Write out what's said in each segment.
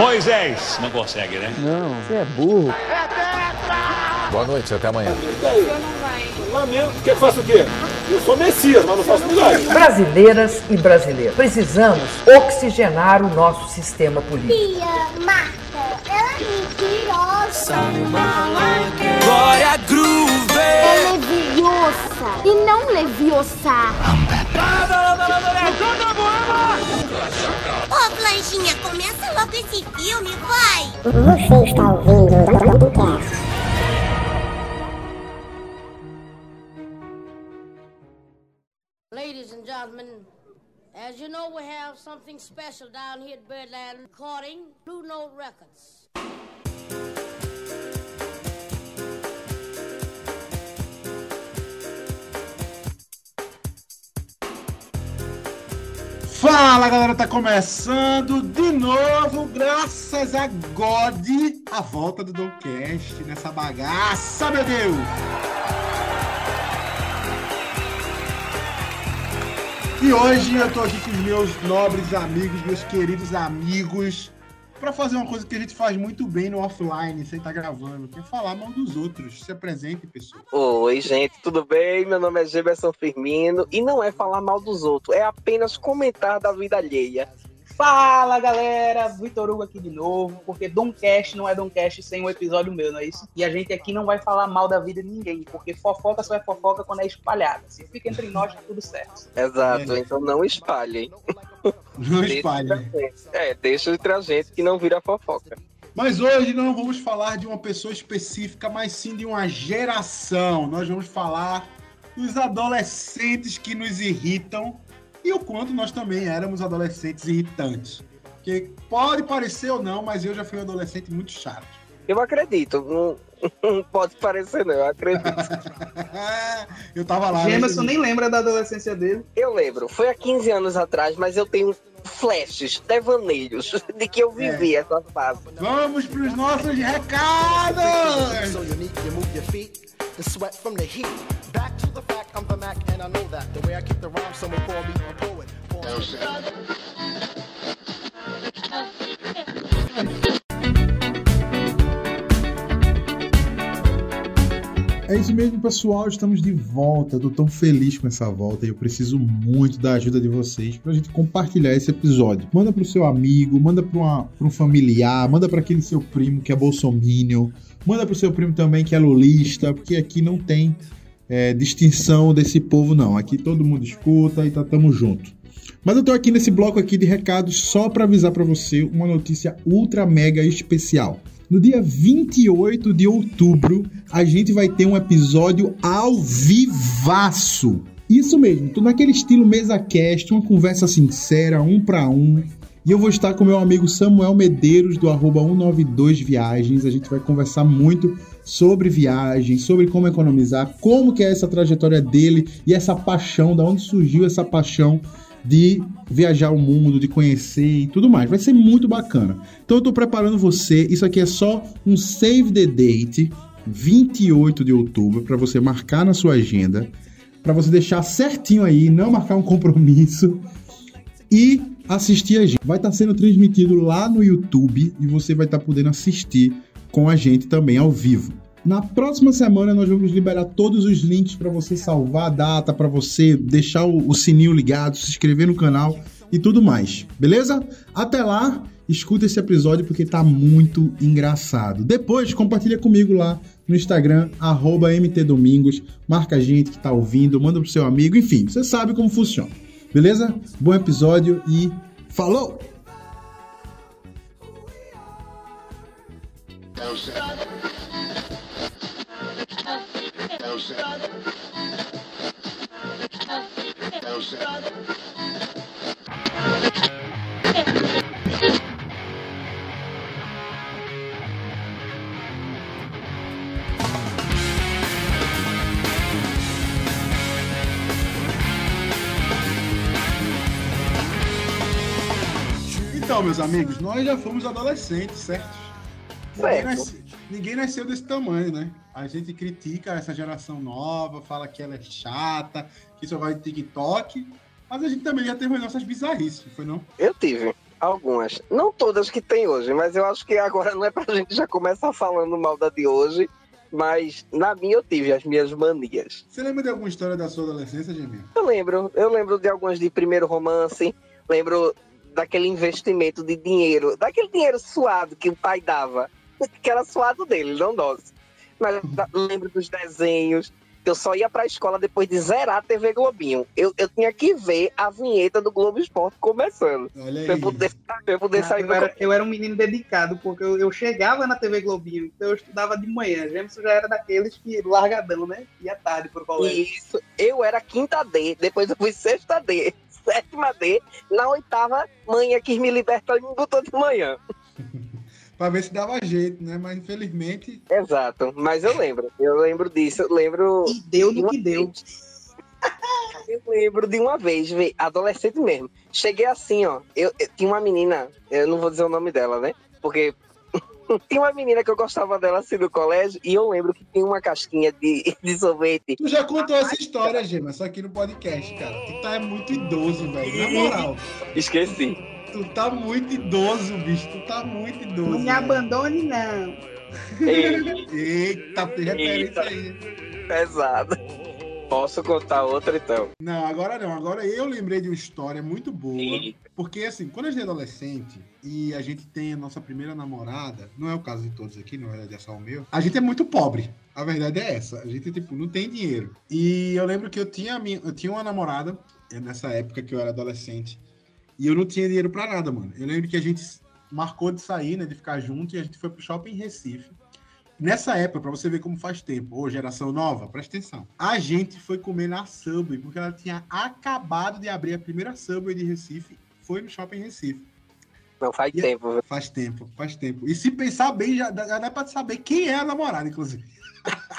Moisés. Não consegue, né? Não, você é burro. Boa noite, até amanhã. Lamento. Quer que faça o quê? Eu sou Messias, mas não faço milagre. Brasileiras e brasileiros, precisamos oxigenar o nosso sistema político. Tia, Marta, ela é mentirosa. Glória Groove! É leviosa e não leviosa. Ô, Blanchinha, começa logo esse filme, vai! Você está ouvindo o podcast. Ladies and gentlemen, as you know, we have something special down here at Birdland recording Blue Note Records. Fala galera, tá começando de novo, graças a God, a volta do Domcast nessa bagaça, meu Deus! E hoje eu tô aqui com os meus nobres amigos, meus queridos amigos, pra fazer uma coisa que a gente faz muito bem no offline, sem estar gravando, que é falar mal dos outros. Se apresente, pessoal. Oi, gente, tudo bem? Meu nome é Geberson Firmino e não é falar mal dos outros, é apenas comentar da vida alheia. Fala galera, Vitor Hugo aqui de novo, porque Domcast não é Domcast sem um episódio meu, não é isso? E a gente aqui não vai falar mal da vida de ninguém, porque fofoca só é fofoca quando é espalhada. Se fica entre nós, tá tudo certo. Exato, então não espalhem. Não Deixa espalhe. entre a gente. É, deixa entre a gente que não vira fofoca. Mas hoje não vamos falar de uma pessoa específica, mas sim de uma geração. Nós vamos falar dos adolescentes que nos irritam e o quanto nós também éramos adolescentes irritantes. Que pode parecer ou não, mas eu já fui um adolescente muito chato. Eu acredito, não, não pode parecer não, eu acredito. eu tava lá. Gemerson né? nem lembra da adolescência dele. Eu lembro, foi há 15 anos atrás, mas eu tenho flashes, devaneios de que eu vivi essa fase. Vamos pros nossos recados! I'm the Mac, and I know that. The way I keep the rhyme, someone call me a poet. É isso mesmo, pessoal. Estamos de volta. Eu tô tão feliz com essa volta e eu preciso muito da ajuda de vocês pra gente compartilhar esse episódio. Manda pro seu amigo, manda pra, uma, pra um familiar, manda pra aquele seu primo que é bolsominion, manda pro seu primo também que é lulista, porque aqui não tem é, distinção desse povo, não. Aqui todo mundo escuta e tá tamo junto. Mas eu tô aqui nesse bloco aqui de recados só para avisar para você uma notícia ultra mega especial. No dia 28 de outubro, a gente vai ter um episódio ao vivaço. Isso mesmo, tô naquele estilo mesa cast, uma conversa sincera, um para um. E eu vou estar com meu amigo Samuel Medeiros, do arroba 192 Viagens. A gente vai conversar muito sobre viagens, sobre como economizar, como que é essa trajetória dele e essa paixão, da onde surgiu essa paixão de viajar o mundo, de conhecer e tudo mais. Vai ser muito bacana. Então eu tô preparando você. Isso aqui é só um save the date, 28 de outubro, para você marcar na sua agenda, para você deixar certinho aí, não marcar um compromisso e assistir a gente. Vai estar sendo transmitido lá no YouTube e você vai estar podendo assistir com a gente também ao vivo. Na próxima semana nós vamos liberar todos os links para você salvar a data, para você deixar o, sininho ligado, se inscrever no canal e tudo mais. Beleza? Até lá, escuta esse episódio porque tá muito engraçado. Depois compartilha comigo lá no Instagram @mtdomingos, marca a gente que tá ouvindo, manda pro seu amigo, enfim, você sabe como funciona. Beleza? Bom episódio e falou. Então, meus amigos, nós já fomos adolescentes, certo? Certo. Ninguém nasceu desse tamanho, né? A gente critica essa geração nova, fala que ela é chata, que só vai de TikTok, mas a gente também já teve as nossas bizarrices, foi não? Eu tive. Algumas. Não todas que tem hoje, mas eu acho que agora não é pra gente já começar falando mal da de hoje. Mas na minha eu tive as minhas manias. Você lembra de alguma história da sua adolescência, Geminho? Eu lembro, eu lembro de algumas de primeiro romance, lembro daquele investimento de dinheiro, daquele dinheiro suado que o pai dava, que era suado dele, não nosso. Mas lembro dos desenhos, eu só ia pra escola depois de zerar a TV Globinho. Eu, eu tinha que ver a vinheta do Globo Esporte começando. Olha Pra eu poder, pra eu poder sair eu, era, eu era um menino dedicado, porque eu, eu chegava na TV Globinho, então eu estudava de manhã. Jameson já era daqueles que largadão, né? Ia tarde pro colégio. Isso, eu era quinta D, depois eu fui sexta D, sétima D, na oitava, mãe quis me libertar e me botou de manhã. Pra ver se dava jeito, né? Mas infelizmente. Exato, mas eu lembro, eu lembro disso, eu lembro. E deu de no uma que deu. vez. Eu lembro de uma vez, adolescente mesmo. Cheguei assim, ó. Eu, eu- tinha uma menina, eu não vou dizer o nome dela, né? Porque tinha uma menina que eu gostava dela assim no colégio, e eu lembro que tinha uma casquinha de, de sorvete. Tu já contou essa história, Gema, só aqui no podcast, cara. Tu tá muito idoso, velho. Na moral. Esqueci. Tu tá muito idoso, bicho. Tu tá muito idoso. Não me abandone, não. Ei, Eita, tem referência aí. pesado. Posso contar outra então? Não, agora não. Agora eu lembrei de uma história muito boa. Porque, assim, quando a gente é adolescente e a gente tem a nossa primeira namorada, não é o caso de todos aqui, na verdade é só o meu, a gente é muito pobre. A verdade é essa. A gente, tipo, não tem dinheiro. E eu lembro que eu tinha, a minha, eu tinha uma namorada, eh, nessa época que eu era adolescente, e eu não tinha dinheiro pra nada, mano. Eu lembro que a gente marcou de sair, né, de ficar junto, e a gente foi pro shopping Recife. Nessa época, pra você ver como faz tempo, ô geração nova, presta atenção. A gente foi comer na Subway, porque ela tinha acabado de abrir a primeira Subway de Recife, foi no shopping Recife. Não faz tempo. viu? Faz tempo, faz tempo. E se pensar bem, já dá, já dá pra saber quem é a namorada, inclusive.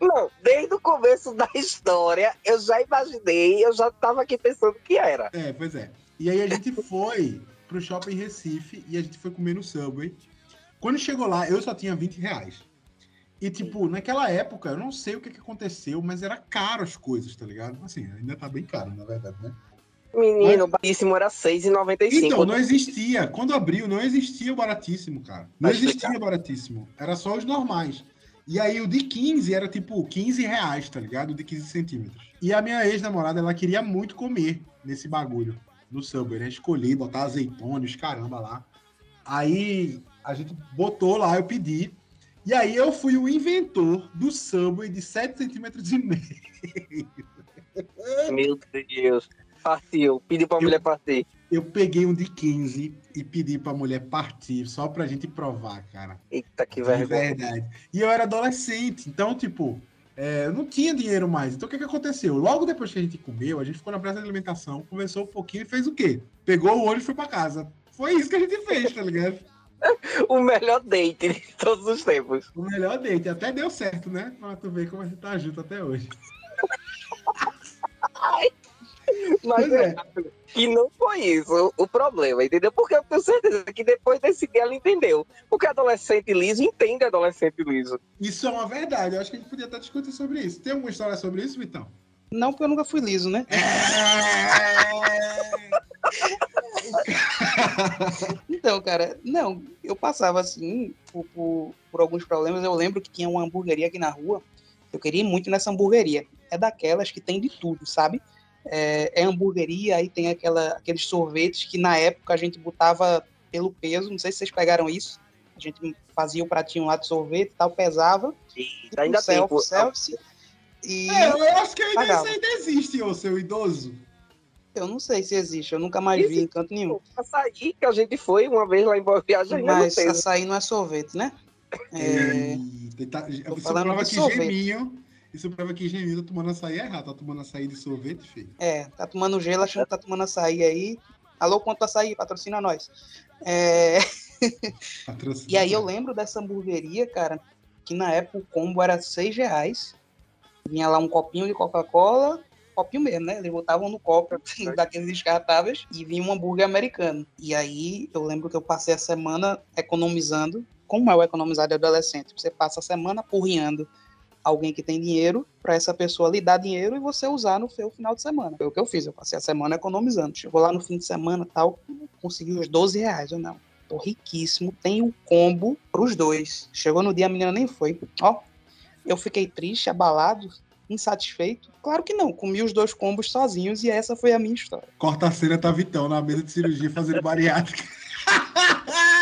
Não, desde o começo da história, eu já imaginei, eu já tava aqui pensando que era. É, pois é. E aí a gente foi pro shopping Recife e a gente foi comer no Subway. Quando chegou lá, eu só tinha 20 reais. E, tipo, naquela época, eu não sei o que, que aconteceu, mas era caro as coisas, tá ligado? Assim, ainda tá bem caro, na verdade, né? Menino, o baríssimo era R$6,95. Então, não existia. Quando abriu, não existia o baratíssimo, cara. Não Vai existia explicar. o baratíssimo. Era só os normais. E aí o de 15 era tipo 15 reais, tá ligado? O de 15 centímetros. E a minha ex-namorada, ela queria muito comer nesse bagulho. No Subway, né? Escolhi botar azeitona, os caramba lá. Aí a gente botou lá, eu pedi. E aí eu fui o inventor do Subway de 7 centímetros e meio. Meu Deus. Partiu. Pedi pra mulher partir. Eu peguei um de 15 e pedi pra mulher partir, só pra gente provar, cara. Eita, que vergonha. verdade. E eu era adolescente, então, tipo, é, eu não tinha dinheiro mais. Então, o que, que aconteceu? Logo depois que a gente comeu, a gente ficou na praça de alimentação, conversou um pouquinho e fez o quê? Pegou o olho e foi pra casa. Foi isso que a gente fez, tá ligado? O melhor date de todos os tempos. O melhor date. Até deu certo, né? Pra tu ver como a gente tá junto até hoje. Mas Pois é. que não foi isso o problema, entendeu? Porque eu tenho certeza que depois desse dia ela entendeu. Porque adolescente liso entende adolescente liso. Isso é uma verdade. Eu acho que a gente podia até discutir sobre isso. Tem alguma história sobre isso, Vitão? Não, porque eu nunca fui liso, né? Então, cara, não, eu passava assim por, por, por alguns problemas. Eu lembro que tinha uma hamburgueria aqui na rua. Eu queria ir muito nessa hamburgueria. É daquelas que tem de tudo, sabe? É, é hamburgueria, aí tem aquela, aqueles sorvetes que na época a gente botava pelo peso. Não sei se vocês pegaram isso. A gente fazia o pratinho lá de sorvete e tal, pesava. E ainda tem. self, self, e É, eu acho que ainda isso ainda existe, ô seu idoso. eu não sei se existe, eu nunca mais vi em canto nenhum. Açaí que a gente foi uma vez lá em Boa Viagem não Mas tem. açaí não é sorvete, né? É, Eita, tá- prova de que sorvete. Geminho. Isso prova que Geminho tá tomando açaí errado. Tá tomando açaí de sorvete, filho. é, tá tomando gelo, achando que tá tomando açaí aí. Alô, quanto açaí? Patrocina nós. É, Patrocínio. e aí eu lembro dessa hamburgueria, cara, que na época o combo era seis reais. Vinha lá um copinho de Coca-Cola, copinho mesmo, né? Eles botavam no copo daqueles descartáveis e vinha um hambúrguer americano. E aí eu lembro que eu passei a semana economizando. Como é o economizar de adolescente? Você passa a semana porriando alguém que tem dinheiro para essa pessoa lhe dar dinheiro e você usar no seu final de semana. Foi o que eu fiz. Eu passei a semana economizando. Chegou lá no fim de semana tal, consegui os 12 reais. Eu não. Tô riquíssimo, tem o combo pros dois. Chegou no dia, a menina nem foi. Ó, eu fiquei triste, abalado, insatisfeito. Claro que não, comi os dois combos sozinhos e essa foi a minha história. Corta a cena, tá Vitão na mesa de cirurgia fazendo bariátrica.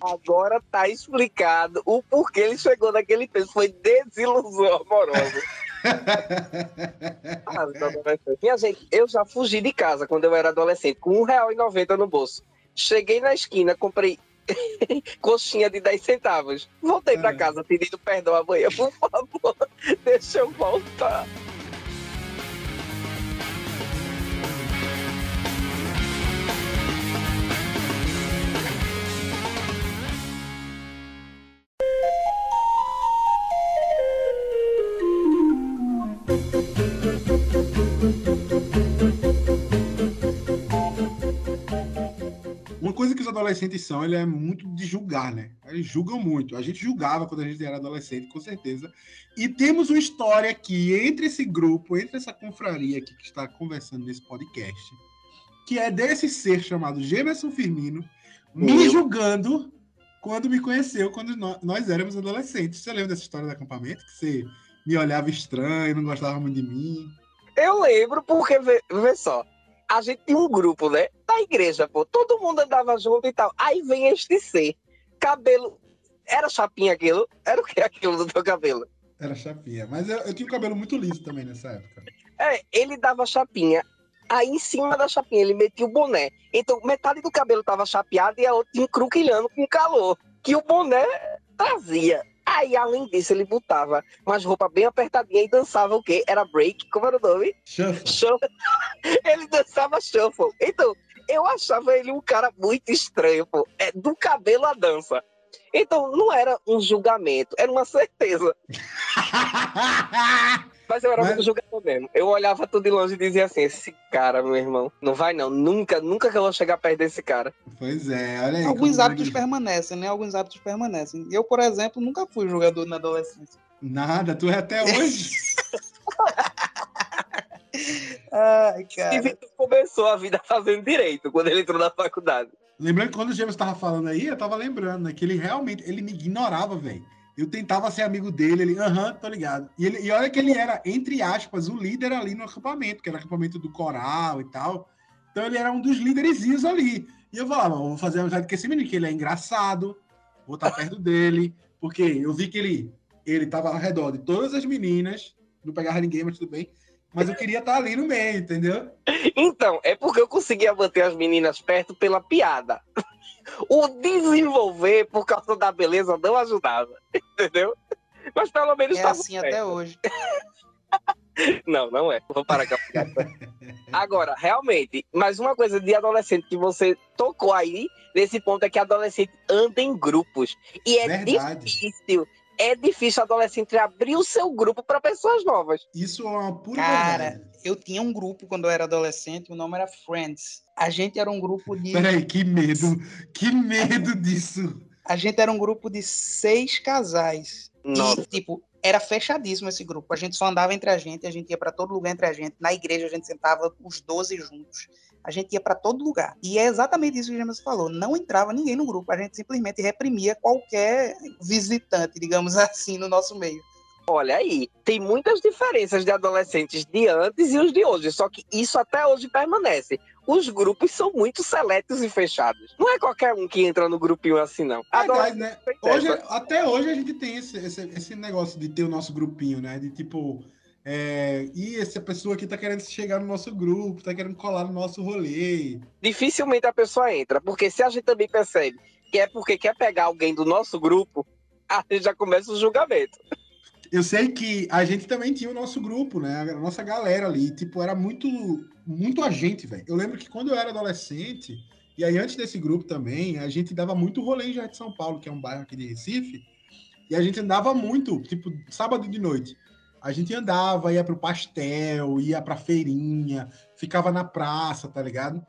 Agora tá explicado o porquê ele chegou naquele peso. Foi desilusão amorosa. Ah, então, Minha gente, eu já fugi de casa quando eu era adolescente, com R$1,90 no bolso. Cheguei na esquina, comprei coxinha de 10 centavos. Voltei pra casa pedindo perdão amanhã. Por favor, deixa eu voltar. Adolescentes são, ele é muito de julgar, né? Eles julgam muito. A gente julgava quando a gente era adolescente, com certeza. E temos uma história aqui entre esse grupo, entre essa confraria aqui que está conversando nesse podcast, que é desse ser chamado Gemerson Firmino, me Eu? julgando quando me conheceu, quando nó- nós éramos adolescentes. Você lembra dessa história do acampamento? Que você me olhava estranho, não gostava muito de mim? Eu lembro porque, vê, vê só, a gente tinha um grupo, né? Da igreja, pô. Todo mundo andava junto e tal. Aí vem este ser. Cabelo. Era chapinha aquilo? Era o que aquilo do teu cabelo? Era chapinha. Mas eu, eu tinha o cabelo muito liso também nessa época. É, ele dava chapinha. Aí em cima da chapinha ele metia o boné. Então metade do cabelo tava chapeado e a outra encruquilhando com calor. Que o boné trazia. Aí, além disso, ele botava umas roupas bem apertadinhas e dançava o quê? Era break? Como era o nome? Shuffle. Shuffle. ele dançava shuffle. Então, eu achava ele um cara muito estranho, pô. É, do cabelo à dança. Então, não era um julgamento, era uma certeza. Mas eu era muito julgador mesmo. Eu olhava tudo de longe e dizia assim: esse cara, meu irmão, não vai não. Nunca, nunca que eu vou chegar perto desse cara. Pois é, olha aí. Alguns hábitos ele- permanecem, né? Alguns hábitos permanecem. Eu, por exemplo, nunca fui jogador na adolescência. Nada, tu é até hoje. Ai, E Vitor começou a vida fazendo direito quando ele entrou na faculdade. Lembrando que quando o James tava falando aí, eu tava lembrando, né? Que ele realmente, ele me ignorava, velho. Eu tentava ser amigo dele, ele, aham, tô ligado. E, ele, e olha que ele era, entre aspas, o líder ali no acampamento, que era acampamento do coral e tal. Então ele era um dos líderezinhos ali. E eu falava, vou fazer amizade com esse menino, que ele é engraçado, vou estar perto dele. Porque eu vi que ele, ele tava ao redor de todas as meninas, não pegava ninguém, mas tudo bem. Mas eu queria estar ali no meio, entendeu? Então, é porque eu conseguia manter as meninas perto pela piada. O desenvolver por causa da beleza não ajudava, entendeu? Mas pelo menos É assim perto. até hoje. Não, não é. Vou parar com a. Agora, realmente, mas uma coisa de adolescente que você tocou aí, nesse ponto, é que adolescente anda em grupos. E é Verdade. difícil. É difícil adolescente abrir o seu grupo para pessoas novas. Isso é uma pura Cara, eu tinha um grupo quando eu era adolescente, o nome era Friends. A gente era um grupo de. Peraí, que medo, que medo disso. A gente era um grupo de seis casais. Nossa. E, tipo, era fechadíssimo esse grupo. A gente só andava entre a gente, a gente ia pra todo lugar entre a gente. Na igreja a gente sentava os 12 juntos. A gente ia pra todo lugar. E é exatamente isso que o James falou. Não entrava ninguém no grupo. A gente simplesmente reprimia qualquer visitante, digamos assim, no nosso meio. Olha aí, tem muitas diferenças de adolescentes de antes e os de hoje, só que isso até hoje permanece. Os grupos são muito seletos e fechados. Não é qualquer um que entra no grupinho assim, não. Verdade, né? Hoje, até hoje a gente tem esse, esse, esse negócio de ter o nosso grupinho, né? De tipo, é, e essa pessoa aqui tá querendo chegar no nosso grupo, tá querendo colar no nosso rolê. Dificilmente a pessoa entra, porque se a gente também percebe que é porque quer pegar alguém do nosso grupo, a gente já começa o julgamento. Eu sei que a gente também tinha o nosso grupo, né? A nossa galera ali, tipo, era muito, muito a gente, velho. Eu lembro que quando eu era adolescente, e aí antes desse grupo também, a gente dava muito rolê em Jardim de São Paulo, que é um bairro aqui de Recife, e a gente andava muito, tipo, sábado de noite. A gente andava, ia pro pastel, ia pra feirinha, ficava na praça, tá ligado?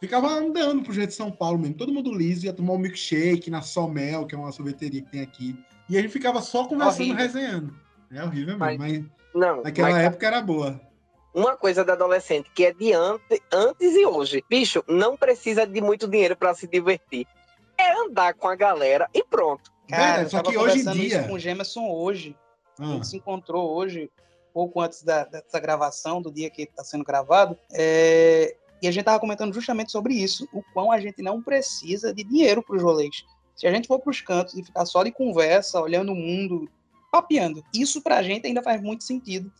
Ficava andando pro Jardim de São Paulo mesmo. Todo mundo liso, ia tomar um milkshake na Somel, que é uma sorveteria que tem aqui. E a gente ficava só conversando, Horrível. resenhando. É horrível mesmo, mas Não, naquela mas- época era boa. uma coisa da adolescente que é de ante, antes e hoje. Bicho, não precisa de muito dinheiro pra se divertir. É andar com a galera e pronto. Cara, Verdade, só que hoje em dia- com o Gemerson hoje. A gente se encontrou hoje, pouco antes da, dessa gravação, do dia que está sendo gravado, é, e a gente estava comentando justamente sobre isso, o quão a gente não precisa de dinheiro para os rolês. Se a gente for para os cantos e ficar só de conversa, olhando o mundo, papeando, isso para a gente ainda faz muito sentido.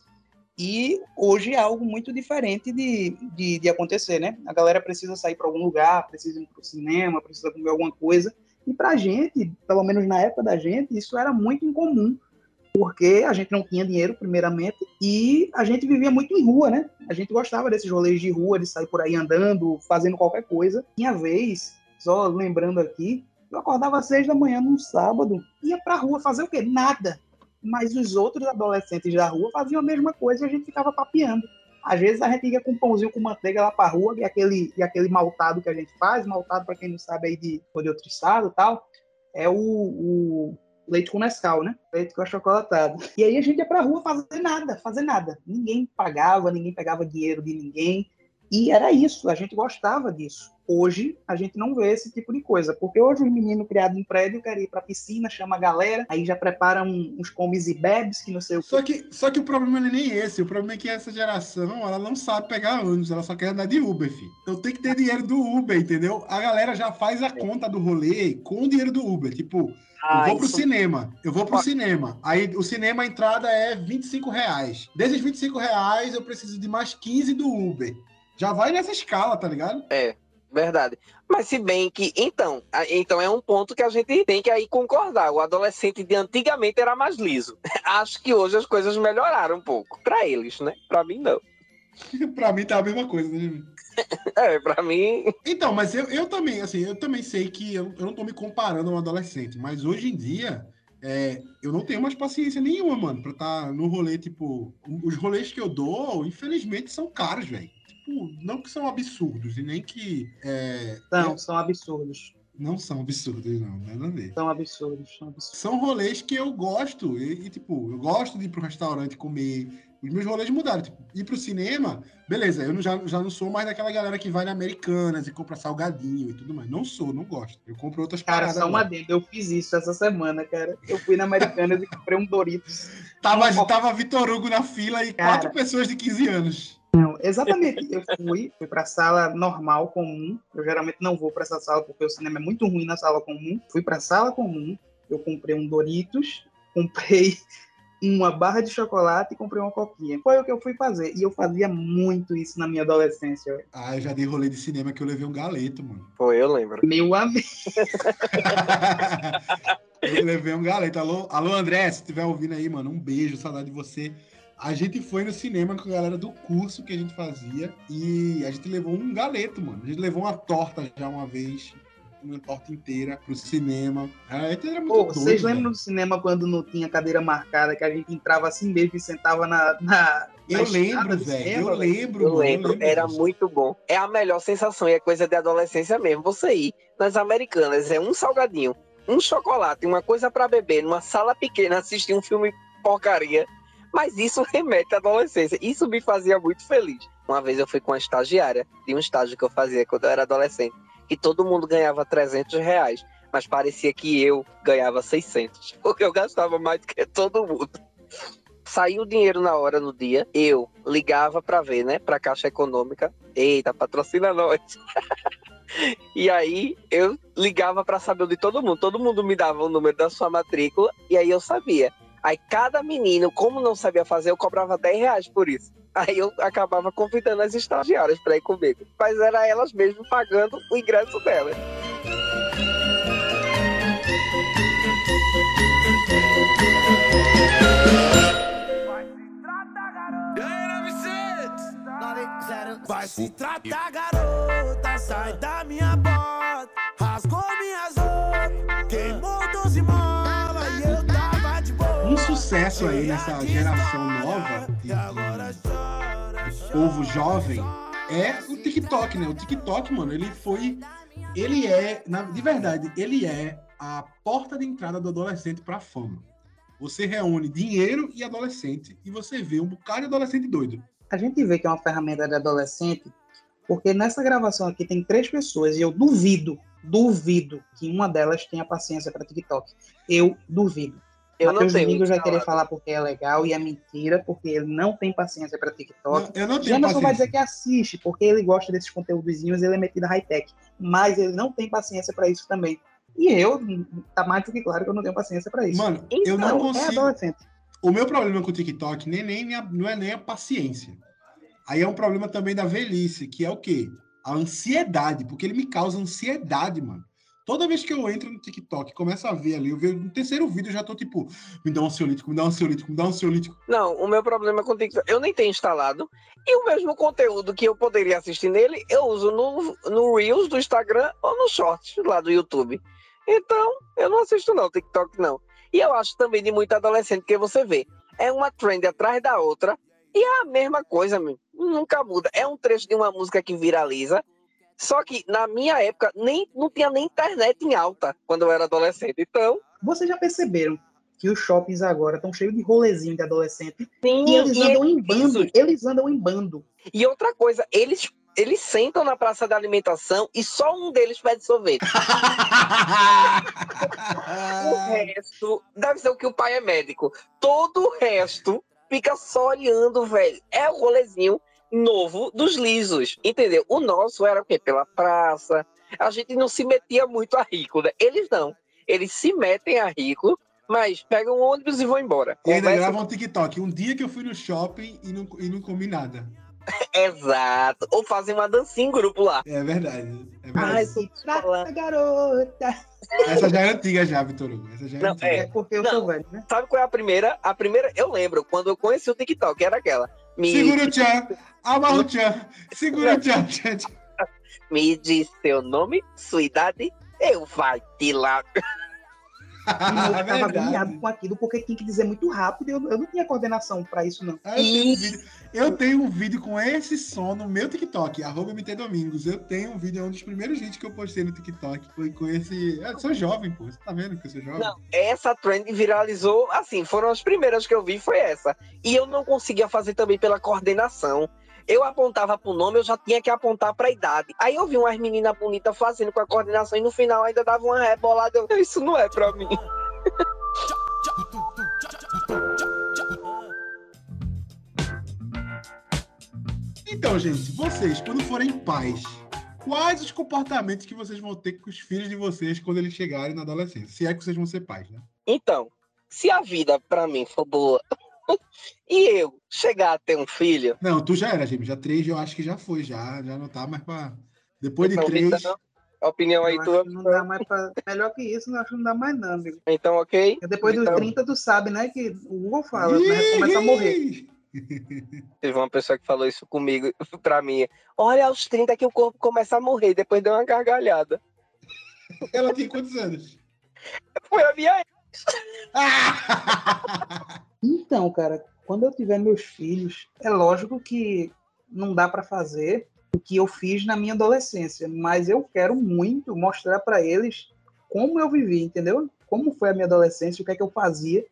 E hoje é algo muito diferente de, de, de acontecer, né? A galera precisa sair para algum lugar, precisa ir para o cinema, precisa comer alguma coisa. E para a gente, pelo menos na época da gente, isso era muito incomum porque a gente não tinha dinheiro, primeiramente, e a gente vivia muito em rua, né? A gente gostava desses rolês de rua, de sair por aí andando, fazendo qualquer coisa. Tinha vez, só lembrando aqui, eu acordava às seis da manhã num sábado, ia pra rua fazer o quê? Nada. Mas os outros adolescentes da rua faziam a mesma coisa e a gente ficava papeando. Às vezes a gente ia com um pãozinho com manteiga lá pra rua, e aquele, e aquele maltado que a gente faz, maltado, para quem não sabe aí de, de outro estado e tal, é o, o leite com Nescau, né? Leite com achocolatado. E aí a gente ia pra rua fazer nada, fazer nada. Ninguém pagava, ninguém pegava dinheiro de ninguém. E era isso, a gente gostava disso. Hoje a gente não vê esse tipo de coisa, porque hoje os meninos criados em prédio querem ir pra piscina, chama a galera, aí já prepara um- uns comes e bebes que não sei o Só que, só que o problema não é nem esse. O problema é que essa geração, ela não sabe pegar ônibus, ela só quer andar de Uber, filho. Então tem que ter dinheiro do Uber, entendeu? A galera já faz a conta do rolê com o dinheiro do Uber. Tipo, eu Ah, vou pro isso- cinema, eu vou pro cinema. Aí o cinema, a entrada é 25 reais. Desses 25 reais, eu preciso de mais 15 do Uber. Já vai nessa escala, tá ligado? É, verdade. Mas se bem que, então, então é um ponto que a gente tem que aí concordar. O adolescente de antigamente era mais liso. Acho que hoje as coisas melhoraram um pouco. Pra eles, né? Pra mim, não. pra mim tá a mesma coisa, né? É, pra mim. Então, mas eu, eu também, assim, eu também sei que eu, eu não tô me comparando a um adolescente, mas hoje em dia é, eu não tenho mais paciência nenhuma, mano, pra estar no rolê, tipo, os rolês que eu dou, infelizmente, são caros, velho. Tipo, não que são absurdos, e nem que. É, Não, são absurdos. não são absurdos, não, nada a ver. São absurdos, são absurdos. São rolês que eu gosto, e, e, tipo, eu gosto de ir pro restaurante comer. Os meus rolês mudaram. Tipo, ir pro cinema, beleza, eu não- já, já não sou mais daquela galera que vai na Americanas e compra salgadinho e tudo mais. Não sou, não gosto. Eu compro outras Cara, paradas. só um agora. adendo, eu fiz isso essa semana, cara. Eu fui na Americanas e comprei um Doritos. Tava, tava Vitor Hugo na fila e Cara. quatro pessoas de 15 anos. Não, exatamente. Eu fui, fui pra sala normal, comum. Eu geralmente não vou pra essa sala porque o cinema é muito ruim na sala comum. Fui pra sala comum, eu comprei um Doritos, comprei uma barra de chocolate e comprei uma coquinha. Foi o que eu fui fazer. E eu fazia muito isso na minha adolescência. Ah, eu já dei rolê de cinema que eu levei um galeto, mano. Foi, eu lembro. Meu amigo. Eu levei um galeto. Alô, alô, André, se estiver ouvindo aí, mano, um beijo, saudade de você. A gente foi no cinema com a galera do curso que a gente fazia e a gente levou um galeto, mano. A gente levou uma torta já uma vez, uma torta inteira pro cinema. A gente era muito Pô, doido, vocês lembram do cinema quando não tinha cadeira marcada, que a gente entrava assim mesmo e sentava na. na Eu lembro, velho. cinema, Eu lembro, Eu mano. lembro, era disso. muito bom. É a melhor sensação e é coisa de adolescência mesmo. Você ir nas americanas, é um salgadinho, um chocolate, uma coisa pra beber, numa sala pequena, assistir um filme porcaria. Mas isso remete à adolescência. Isso me fazia muito feliz. Uma vez eu fui com uma estagiária de um estágio que eu fazia quando eu era adolescente, que todo mundo ganhava 300 reais, mas parecia que eu ganhava 600, porque eu gastava mais do que todo mundo. Saiu o dinheiro na hora, no dia, eu ligava pra ver, né, pra Caixa Econômica. Eita, patrocina nós. E aí eu ligava pra saber de todo mundo. Todo mundo me dava o número da sua matrícula e aí eu sabia. Aí cada menino, como não sabia fazer, eu cobrava 10 reais por isso. Aí eu acabava convidando as estagiárias pra ir comigo. Mas era elas mesmo pagando o ingresso delas. Vai se tratar, garota, sai da sucesso aí nessa geração nova de povo jovem é o TikTok, né? O TikTok, mano, ele foi. Ele é, na- de verdade, ele é a porta de entrada do adolescente pra fama. Você reúne dinheiro e adolescente e você vê um bocado de adolescente doido. A gente vê que é uma ferramenta de adolescente, porque nessa gravação aqui tem três pessoas e eu duvido, duvido que uma delas tenha paciência para TikTok. Eu duvido. Eu não Matheus tenho, Domingos vai querer falar porque é legal e é mentira, porque ele não tem paciência para TikTok. Eu não tenho Jamerson vai dizer que assiste, porque ele gosta desses conteúdozinhos, ele é metido high-tech. Mas ele não tem paciência para isso também. E eu, tá mais do que claro que eu não tenho paciência para isso. Mano, eu não Então, É consigo. adolescente. O meu problema com o TikTok nem, nem, a- não é nem a paciência. Aí é um problema também da velhice, que é o quê? A ansiedade, porque ele me causa ansiedade, mano. Toda vez que eu entro no TikTok começo a ver ali, eu vejo no terceiro vídeo, eu já tô tipo, me dá um ansiolítico, me dá um ansiolítico, me dá um ansiolítico. Não, o meu problema com o TikTok, eu nem tenho instalado. E o mesmo conteúdo que eu poderia assistir nele, eu uso no, no Reels do Instagram ou no Shorts lá do YouTube. Então, eu não assisto não, TikTok não. E eu acho também de muito adolescente, que você vê, é uma trend atrás da outra, e é a mesma coisa, meu. nunca muda. É um trecho de uma música que viraliza, só que na minha época nem, não tinha nem internet em alta quando eu era adolescente. Então, Vocês já perceberam que os shoppings agora estão cheios de rolezinho de adolescente sim, e eles e andam em isso. bando. Eles andam em bando. E outra coisa, eles, eles sentam na praça da alimentação e só um deles pede sorvete. o resto, deve ser o que o pai é médico. Todo o resto fica só olhando, velho. É o rolezinho novo dos lisos, entendeu? O nosso era o quê? Pela praça. A gente não se metia muito a rico, né? Eles não. Eles se metem a rico, mas pegam um ônibus e vão embora. E ainda Conversa- gravam um TikTok. Um dia que eu fui no shopping e não, e não comi nada. Exato. Ou fazem uma dancinha em grupo lá. É verdade. É Ai, verdade. te falando. garota. Essa já é antiga já, Vitor Hugo. Essa já é Não, antiga. é. É porque eu Não. sou velho, né? Sabe qual é a primeira? A primeira, eu lembro, quando eu conheci o TikTok, era aquela. Me, Segura o tchan, amarra o tchan, segura o tchan, tchan, tchan. me diz seu nome, sua idade, eu vai te lá. E eu ficava É verdade. agoniado com aquilo, porque tinha que dizer muito rápido. Eu, eu não tinha coordenação pra isso, não. Ah, Eu tenho, um vídeo, eu tenho um vídeo com esse som no meu TikTok, arroba MT Domingos. Eu tenho um vídeo, é um dos primeiros vídeos que eu postei no TikTok. Foi com esse. Eu sou jovem, pô. Você tá vendo que eu sou jovem? Não, essa trend viralizou, assim, foram as primeiras que eu vi, foi essa. E eu não conseguia fazer também pela coordenação. Eu apontava pro nome, eu já tinha que apontar pra idade. Aí eu vi umas meninas bonitas fazendo com a coordenação e no final ainda dava uma rebolada. Eu, Isso não é pra mim. Então, gente, vocês, quando forem pais, quais os comportamentos que vocês vão ter com os filhos de vocês quando eles chegarem na adolescência? Se é que vocês vão ser pais, né? Então, se a vida pra mim for boa e eu chegar a ter um filho, Não, tu já era, gente. Já três eu acho que já foi, já. Já não tá mais pra. Depois de Então, três. A opinião aí Eu tua. acho que não dá mais pra... Melhor que isso, eu acho que não dá mais, não, amigo. Então, ok? Porque depois dos Então, 30, tu sabe, né? Que o Hugo fala, né? Começa a morrer. Teve uma pessoa que falou isso comigo, pra mim. Olha, aos 30 que o corpo começa a morrer, depois deu uma gargalhada. Ela tem quantos anos? Foi a minha Então, cara, quando eu tiver meus filhos, é lógico que não dá pra fazer o que eu fiz na minha adolescência, mas eu quero muito mostrar pra eles como eu vivi, entendeu? Como foi a minha adolescência, o que é que eu fazia.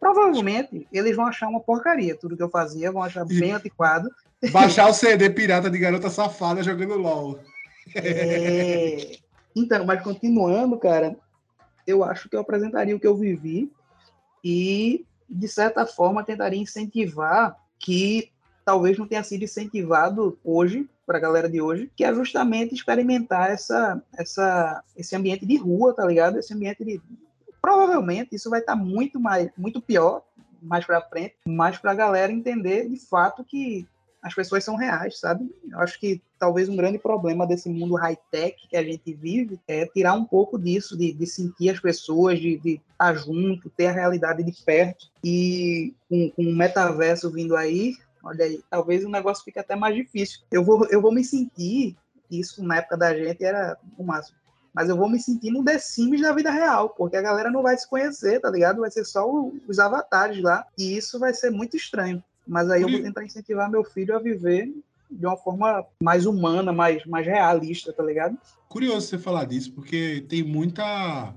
Provavelmente eles vão achar uma porcaria, tudo que eu fazia, vão achar bem antiquado. Baixar o CD pirata de garota safada jogando LOL. É, Então, mas continuando, cara, eu acho que eu apresentaria o que eu vivi e, de certa forma, tentaria incentivar que talvez não tenha sido incentivado hoje, para a galera de hoje, que é justamente experimentar essa, essa, esse ambiente de rua, tá ligado? Esse ambiente de. Provavelmente isso vai estar muito, mais, muito pior mais para frente, mas para a galera entender de fato que as pessoas são reais, sabe? Eu acho que talvez um grande problema desse mundo high-tech que a gente vive é tirar um pouco disso, de, de sentir as pessoas, de, estar junto, ter a realidade de perto. E com, com o metaverso vindo aí, olha aí, talvez o negócio fique até mais difícil. Eu vou, eu vou me sentir, isso na época da gente era o máximo, mas eu vou me sentir no The Sims da vida real, porque a galera não vai se conhecer, tá ligado? Vai ser só os avatares lá, e isso vai ser muito estranho. Mas aí eu vou tentar incentivar meu filho a viver de uma forma mais humana, mais, mais realista, tá ligado? Curioso você falar disso, porque tem muita.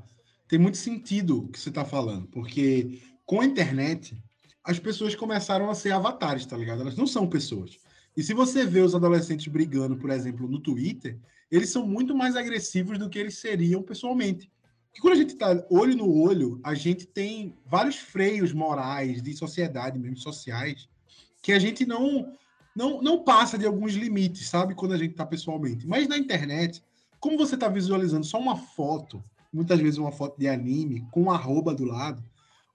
Tem muito sentido o que você está falando. Porque com a internet, as pessoas começaram a ser avatares, tá ligado? Elas não são pessoas. E se você vê os adolescentes brigando, por exemplo, no Twitter, eles são muito mais agressivos do que eles seriam pessoalmente. Porque quando a gente tá olho no olho, a gente tem vários freios morais, de sociedade mesmo, sociais, que a gente não não, não passa de alguns limites, sabe? Quando a gente tá pessoalmente. Mas na internet, como você tá visualizando só uma foto, muitas vezes uma foto de anime, com um arroba do lado,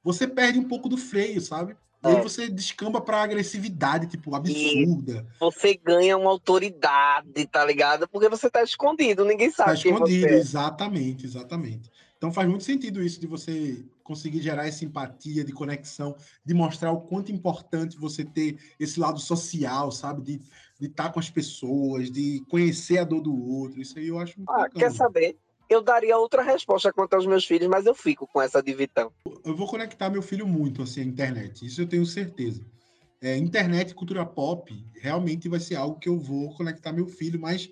você perde um pouco do freio, sabe? E aí É. você descamba pra agressividade, tipo, absurda. Você ganha uma autoridade, tá ligado? Porque você tá escondido, ninguém Tá sabe quem escondido, é. exatamente, exatamente. Então faz muito sentido isso de você conseguir gerar essa empatia, de conexão, de mostrar o quanto importante você ter esse lado social, sabe? De estar com as pessoas, de conhecer a dor do outro. Isso aí eu acho muito Ah, bacana. quer saber? Eu daria outra resposta quanto aos meus filhos, mas eu fico com essa de Vitão. Eu vou conectar meu filho muito assim à internet, isso eu tenho certeza. É, internet e cultura pop realmente vai ser algo que eu vou conectar meu filho, mas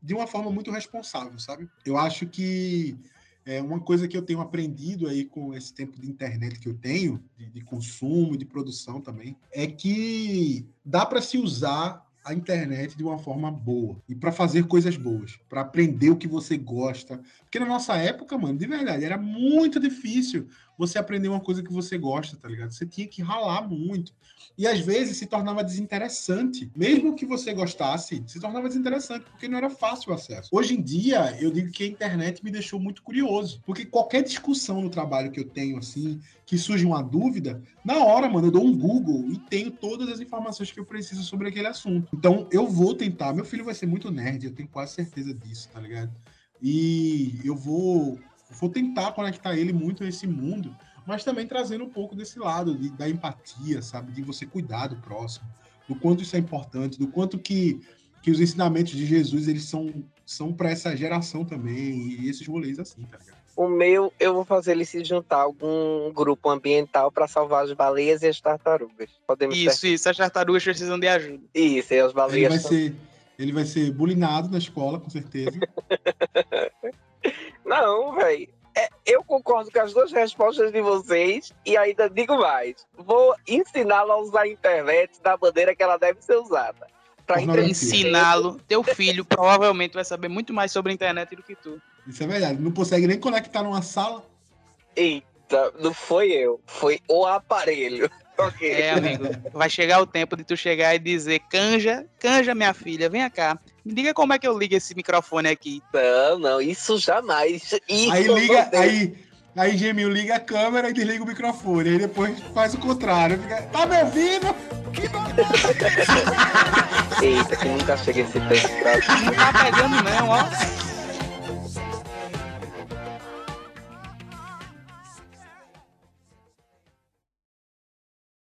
de uma forma muito responsável, sabe? Eu acho que é uma coisa que eu tenho aprendido aí com esse tempo de internet que eu tenho, de, de consumo de produção também, é que dá para se usar a internet de uma forma boa e para fazer coisas boas, para aprender o que você gosta. Porque na nossa época, mano, de verdade, era muito difícil você aprender uma coisa que você gosta, tá ligado? Você tinha que ralar muito. E às vezes se tornava desinteressante. Mesmo que você gostasse, se tornava desinteressante, porque não era fácil o acesso. Hoje em dia, eu digo que a internet me deixou muito curioso. Porque qualquer discussão no trabalho que eu tenho, assim, que surge uma dúvida, na hora, mano, eu dou um Google e tenho todas as informações que eu preciso sobre aquele assunto. Então, eu vou tentar. Meu filho vai ser muito nerd, eu tenho quase certeza disso, tá ligado? E eu vou, vou tentar conectar ele muito a esse mundo, mas também trazendo um pouco desse lado de, da empatia, sabe? De você cuidar do próximo, do quanto isso é importante, do quanto que, que os ensinamentos de Jesus eles são, são para essa geração também, e esses rolês assim, tá ligado? O meu, eu vou fazer ele se juntar a algum grupo ambiental para salvar as baleias e as tartarugas. Podemos Isso, isso. As tartarugas precisam de ajuda. Isso, e as Ele baleias. vai são- ser, ele vai ser bulinado na escola, com certeza. Não, velho. eu concordo com as duas respostas de vocês e ainda digo mais. Vou ensiná-lo a usar a internet da maneira que ela deve ser usada. Pra entreter- Ensiná-lo. Teu filho provavelmente vai saber muito mais sobre a internet do que tu. Isso é verdade. Não consegue nem conectar numa sala. Eita, não foi eu. Foi o aparelho. Ok. É, amigo. Vai chegar o tempo de tu chegar e dizer: Canja, Canja, minha filha, vem cá. Me diga como é que eu ligo esse microfone aqui. Não, não, isso jamais. Isso Aí liga, aí, aí Gemil liga a câmera e desliga o microfone. Aí depois faz o contrário. Fica, tá me ouvindo? Eita, que nunca chega esse tempo Não tá pegando, não, ó.